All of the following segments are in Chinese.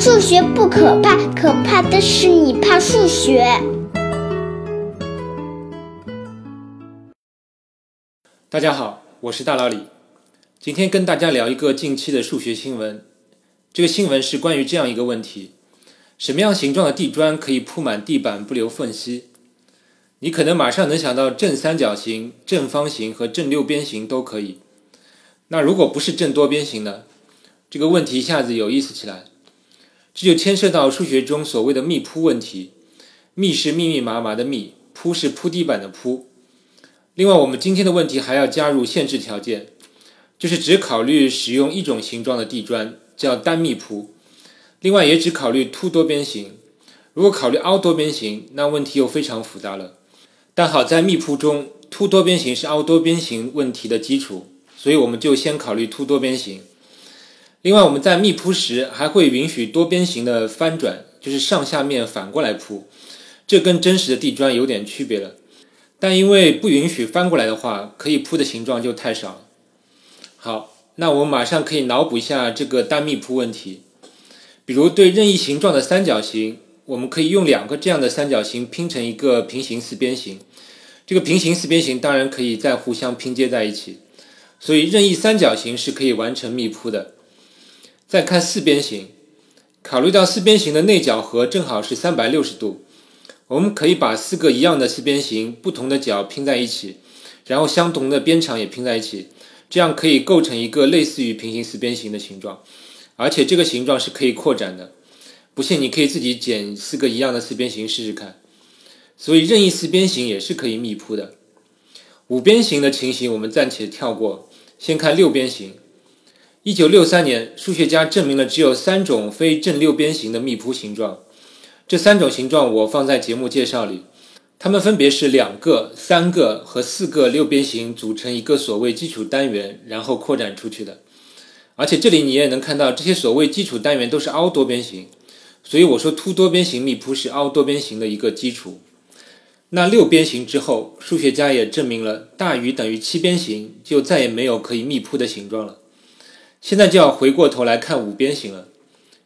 数学不可怕，可怕的是你怕数学。大家好，我是大老李，今天跟大家聊一个近期的数学新闻。这个新闻是关于这样一个问题：什么样形状的地砖可以铺满地板不留缝隙？你可能马上能想到正三角形、正方形和正六边形都可以。那如果不是正多边形呢？这个问题一下子有意思起来。这就牵涉到数学中所谓的密铺问题。密是密密麻麻的密，铺是铺地板的铺。另外，我们今天的问题还要加入限制条件，就是只考虑使用一种形状的地砖，叫单密铺。另外，也只考虑凸多边形。如果考虑凹多边形，那问题又非常复杂了。但好在密铺中，凸多边形是凹多边形问题的基础，所以我们就先考虑凸多边形。另外，我们在密铺时还会允许多边形的翻转，就是上下面反过来铺，这跟真实的地砖有点区别了。但因为不允许翻过来的话，可以铺的形状就太少了。好，那我们马上可以脑补一下这个单密铺问题。比如对任意形状的三角形，我们可以用两个这样的三角形拼成一个平行四边形。这个平行四边形当然可以再互相拼接在一起，所以任意三角形是可以完成密铺的。再看四边形，考虑到四边形的内角和正好是三百六十度，我们可以把四个一样的四边形不同的角拼在一起，然后相同的边长也拼在一起，这样可以构成一个类似于平行四边形的形状，而且这个形状是可以扩展的。不信你可以自己剪四个一样的四边形试试看。所以任意四边形也是可以密铺的。五边形的情形我们暂且跳过，先看六边形。一九六三年，数学家证明了只有三种非正六边形的密铺形状。这三种形状我放在节目介绍里，它们分别是两个、三个和四个六边形组成一个所谓基础单元，然后扩展出去的。而且这里你也能看到，这些所谓基础单元都是凹多边形，所以我说凸多边形密铺是凹多边形的一个基础。那六边形之后，数学家也证明了大于等于七边形就再也没有可以密铺的形状了。现在就要回过头来看五边形了。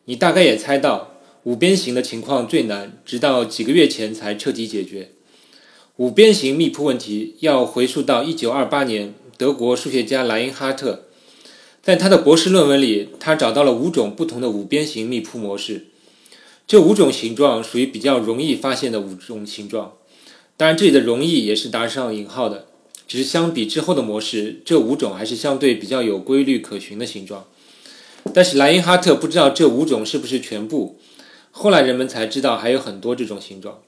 你大概也猜到，五边形的情况最难，直到几个月前才彻底解决。五边形密铺问题要回溯到1928年，德国数学家莱因哈特在他的博士论文里，他找到了五种不同的五边形密铺模式。这五种形状属于比较容易发现的五种形状，当然这里的“容易”也是打上引号的。只是相比之后的模式，这五种还是相对比较有规律可循的形状。但是莱因哈特不知道这五种是不是全部，后来人们才知道还有很多这种形状。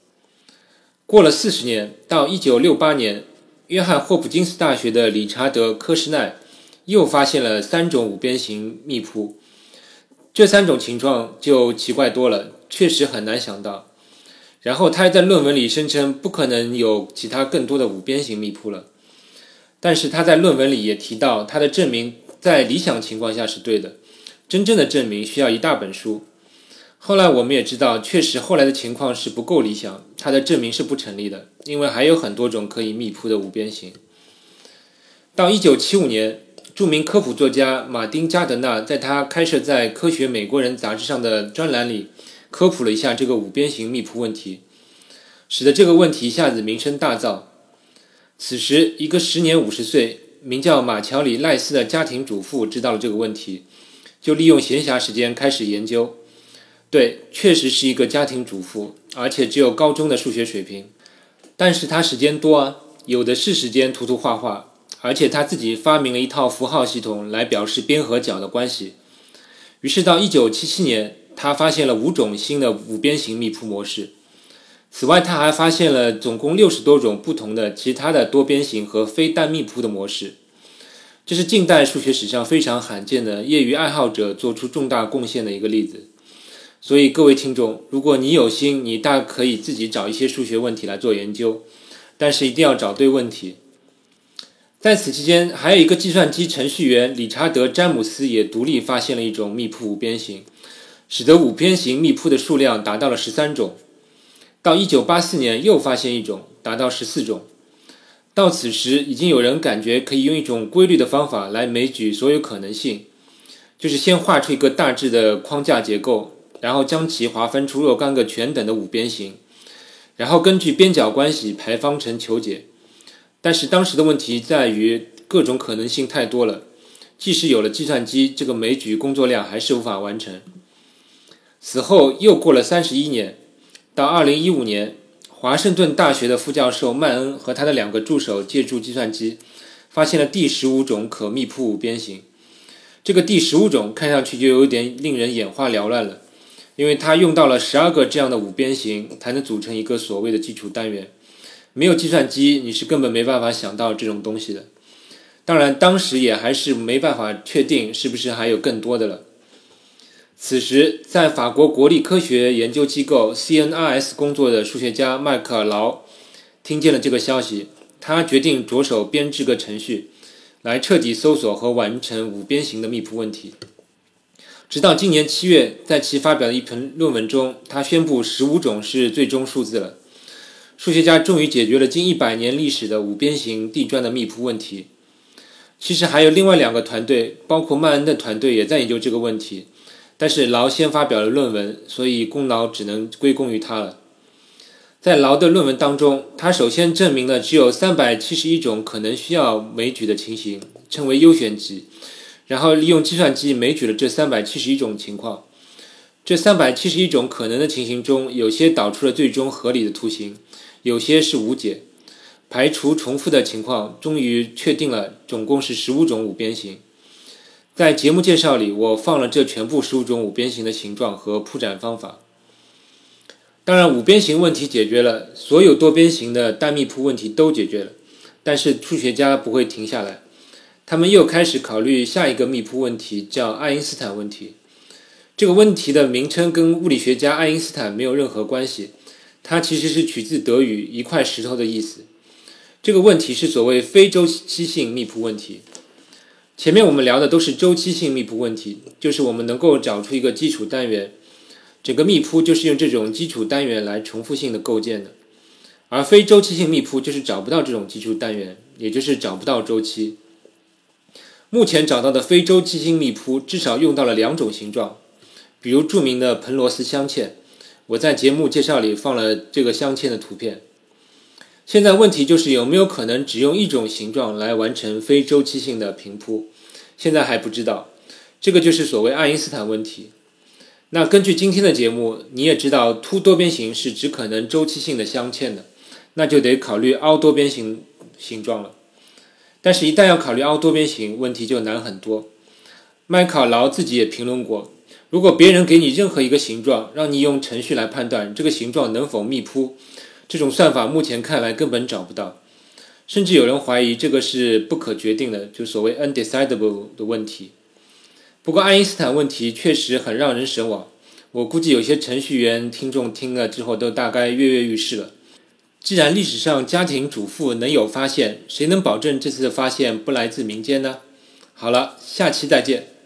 过了四十年，到一九六八年，约翰霍普金斯大学的理查德科什奈又发现了三种五边形密铺，这三种形状就奇怪多了，确实很难想到。然后他还在论文里声称不可能有其他更多的五边形密铺了。但是他在论文里也提到，他的证明在理想情况下是对的，真正的证明需要一大本书。后来我们也知道，确实后来的情况是不够理想，他的证明是不成立的，因为还有很多种可以密铺的五边形。到1975年，著名科普作家马丁加德纳在他开设在《科学美国人》杂志上的专栏里科普了一下这个五边形密铺问题，使得这个问题一下子名声大噪。此时，一个时年五十岁、名叫马乔里·赖斯的家庭主妇知道了这个问题，就利用闲暇时间开始研究。对，确实是一个家庭主妇，而且只有高中的数学水平。但是他时间多啊，有的是时间涂涂画画，而且他自己发明了一套符号系统来表示边和角的关系。于是到一九七七年，他发现了五种新的五边形密铺模式。此外，他还发现了总共六十多种不同的其他的多边形和非单密铺的模式，这是近代数学史上非常罕见的业余爱好者做出重大贡献的一个例子。所以，各位听众，如果你有心，你大可以自己找一些数学问题来做研究，但是一定要找对问题。在此期间，还有一个计算机程序员理查德·詹姆斯也独立发现了一种密铺五边形，使得五边形密铺的数量达到了十三种。到一九八四年，又发现一种，达到十四种。到此时，已经有人感觉可以用一种规律的方法来枚举所有可能性，就是先画出一个大致的框架结构，然后将其划分出若干个全等的五边形，然后根据边角关系排方程求解。但是当时的问题在于各种可能性太多了，即使有了计算机，这个枚举工作量还是无法完成。此后又过了三十一年，到二零一五年，华盛顿大学的副教授曼恩和他的两个助手借助计算机，发现了第十五种可密铺五边形。这个第十五种看上去就有点令人眼花缭乱了，因为它用到了十二个这样的五边形才能组成一个所谓的基础单元。没有计算机，你是根本没办法想到这种东西的。当然，当时也还是没办法确定是不是还有更多的了。此时，在法国国立科学研究机构 CNRS 工作的数学家迈克·劳听见了这个消息，他决定着手编制个程序。来彻底搜索和完成五边形的密铺问题。直到今年七月，在其发表的一篇论文中，他宣布十五种是最终数字了。数学家终于解决了近一百年历史的五边形地砖的密铺问题。其实还有另外两个团队，包括曼恩的团队也在研究这个问题，但是劳先发表了论文，所以功劳只能归功于他了。在劳的论文当中，他首先证明了只有三百七十一种可能需要枚举的情形，称为优选集，然后利用计算机枚举了这三百七十一种情况。这三百七十一种可能的情形中，有些导出了最终合理的图形，有些是无解。排除重复的情况，终于确定了总共是十五种五边形。在节目介绍里，我放了这全部十五种五边形的形状和铺展方法。当然，五边形问题解决了，所有多边形的单密铺问题都解决了。但是数学家不会停下来，他们又开始考虑下一个密铺问题，叫爱因斯坦问题。这个问题的名称跟物理学家爱因斯坦没有任何关系，它其实是取自德语“一块石头”的意思。这个问题是所谓非周期性密铺问题。前面我们聊的都是周期性密铺问题，就是我们能够找出一个基础单元。整个密铺就是用这种基础单元来重复性的构建的，而非周期性密铺就是找不到这种基础单元，也就是找不到周期。目前找到的非周期性密铺至少用到了两种形状，比如著名的彭罗斯镶嵌，我在节目介绍里放了这个镶嵌的图片。现在问题就是有没有可能只用一种形状来完成非周期性的平铺？现在还不知道，这个就是所谓爱因斯坦问题。那根据今天的节目，你也知道凸多边形是只可能周期性的镶嵌的，那就得考虑凹多边形形状了。但是，一旦要考虑凹多边形，问题就难很多。麦考劳自己也评论过，如果别人给你任何一个形状，让你用程序来判断这个形状能否密铺，这种算法目前看来根本找不到，甚至有人怀疑这个是不可决定的，就所谓 undecidable 的问题。不过，爱因斯坦问题确实很让人神往。我估计有些程序员听众听了之后都大概跃跃欲试了。既然历史上家庭主妇能有发现，谁能保证这次的发现不来自民间呢？好了，下期再见。